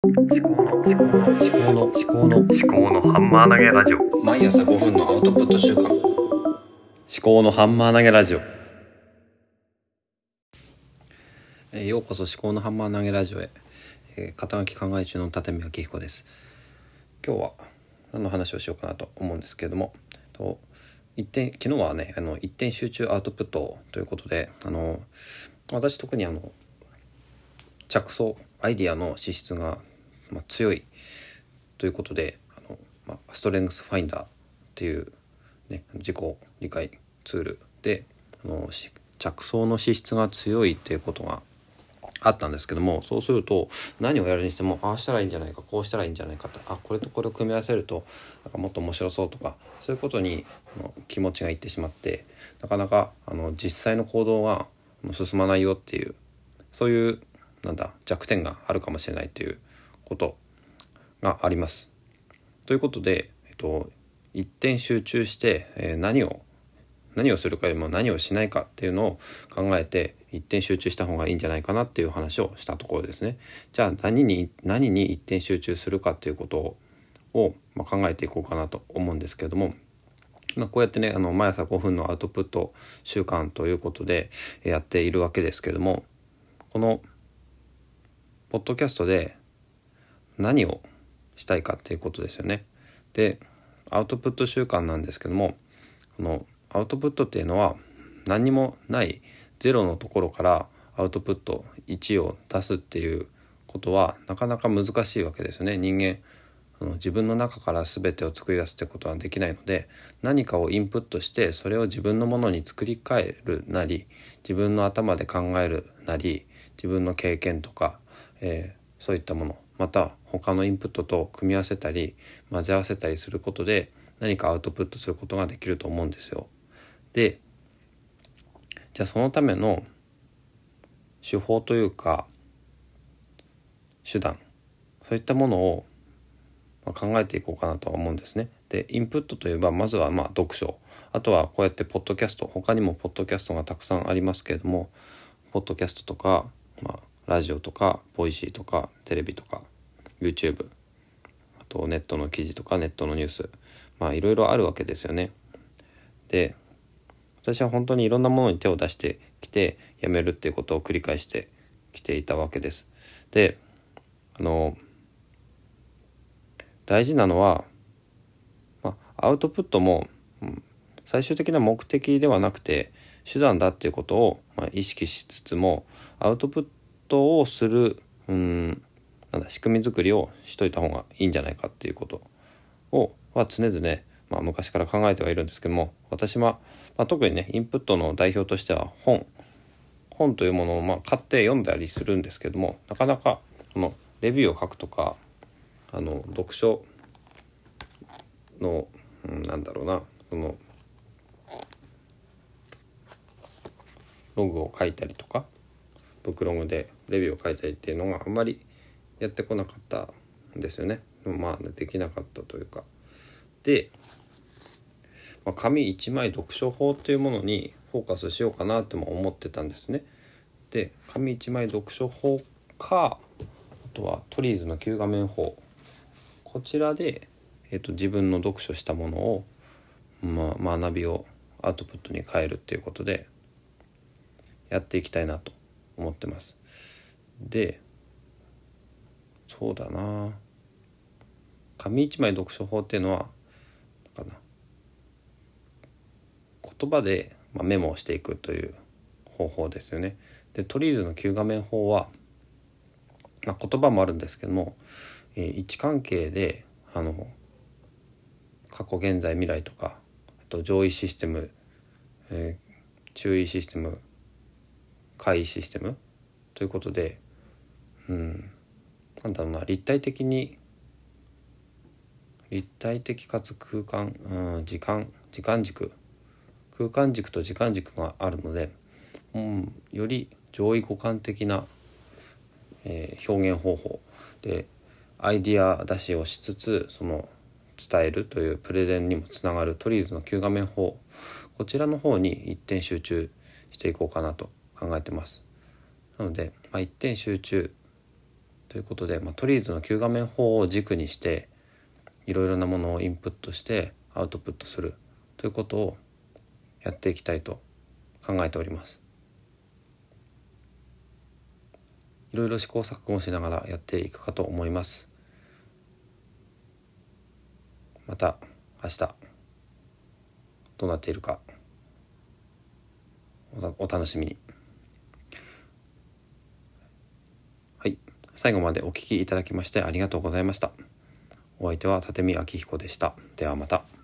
思考の思考の思考の思考の思考のハンマー投げラジオ。毎朝5分のアウトプット週間。思考のハンマー投げラジオ。えーようこそ思考のハンマー投げラジオへ、えー肩書き考え中の立見明彦です。今日は何の話をしようかなと思うんですけれども。と一点昨日はねあの一点集中アウトプットということであの私特にあの着想アイディアの資質が、まあ、強い。ということであの、まあ、ストレングスファインダーっていう、ね、自己理解ツールであの着想の資質が強いっていうことがあったんですけどもそうすると何をやるにしてもああしたらいいんじゃないかこうしたらいいんじゃないかってあこれとこれを組み合わせるとなんかもっと面白そうとかそういうことにあの気持ちがいってしまってなかなかあの実際の行動が進まないよっていうそういうなんだ弱点があるかもしれないっていうことがあります。ということで、えっと、一点集中して、えー何を何をするかよりも何をしないかっていうのを考えて一点集中した方がいいんじゃないかなっていう話をしたところですね。じゃあ何に何に一点集中するかっていうことを、まあ、考えていこうかなと思うんですけれども、まあ、こうやってねあの毎朝5分のアウトプット習慣ということでやっているわけですけれどもこのポッドキャストで何をしたいかっていうことですよね。でアウトプット習慣なんですけどもこのアウトプットっていうのは何にもないゼロのところからアウトプット1を出すっていうことはなかなか難しいわけですよね。人間あの自分の中から全てを作り出すってことはできないので何かをインプットしてそれを自分のものに作り変えるなり自分の頭で考えるなり自分の経験とか、えーそういったものまた他のインプットと組み合わせたり混ぜ合わせたりすることで何かアウトプットすることができると思うんですよ。でじゃあそのための手法というか手段そういったものを考えていこうかなとは思うんですね。でインプットといえばまずはまあ読書あとはこうやってポッドキャスト他にもポッドキャストがたくさんありますけれどもポッドキャストとか、ラジオとかボイシーとかテレビとか YouTube あとネットの記事とかネットのニュースまあいろいろあるわけですよね。で私は本当にいろんなものに手を出してきてやめるっていうことを繰り返してきていたわけです。であの大事なのは、まあ、アウトプットも、うん最終的な目的ではなくて手段だっていうことを、まあ、意識しつつもアウトプットをするうんなんだ仕組み作りをしといた方がいいんじゃないかっていうことをは常々、まあ、昔から考えてはいるんですけども私は、まあ、特にねインプットの代表としては本。本というものをまあ買って読んだりするんですけどもなかなかこのレビューを書くとかあの読書の、うん、なんだろうなそのログを書いたりとかブックログでレビューを書いたりっていうのがあんまりやってこなかったんですよね。まあできなかったというか。で、まあ、紙1枚読書法っていうものにフォーカスしようかなとも思ってたんですね。で紙1枚読書法かあとはトリーズの旧画面法。こちらで、えー、と自分の読書したものを、まあ、学びをアウトプットに変えるっていうことでやっていきたいなと思ってます。でそうだな紙一枚読書法っていうのはかな言葉で、まあ、メモをしていくという方法ですよね。でトリーズの旧画面法は、まあ、言葉もあるんですけども、えー位置関係であの過去現在未来とかあと上位システム、えー注意システム回システムということでうん。なんだろうな。立体的に立体的かつ空間、うん、時間時間軸。空間軸と時間軸があるので、うん、より上位互換的な、えー表現方法でアイディア出しをしつつその伝えるというプレゼンにもつながるトリーズの旧画面法。こちらの方に一点集中していこうかなと考えてます。なので、まあ、一点集中ということで、まあ、とりあえずの旧画面法を軸にしていろいろなものをインプットしてアウトプットするということをやっていきたいと考えております。いろいろ試行錯誤しながらやっていくかと思います。また明日どうなっているかお楽しみにはい最後までお聴きいただきましてありがとうございました。お相手は立見明彦でした。ではまた。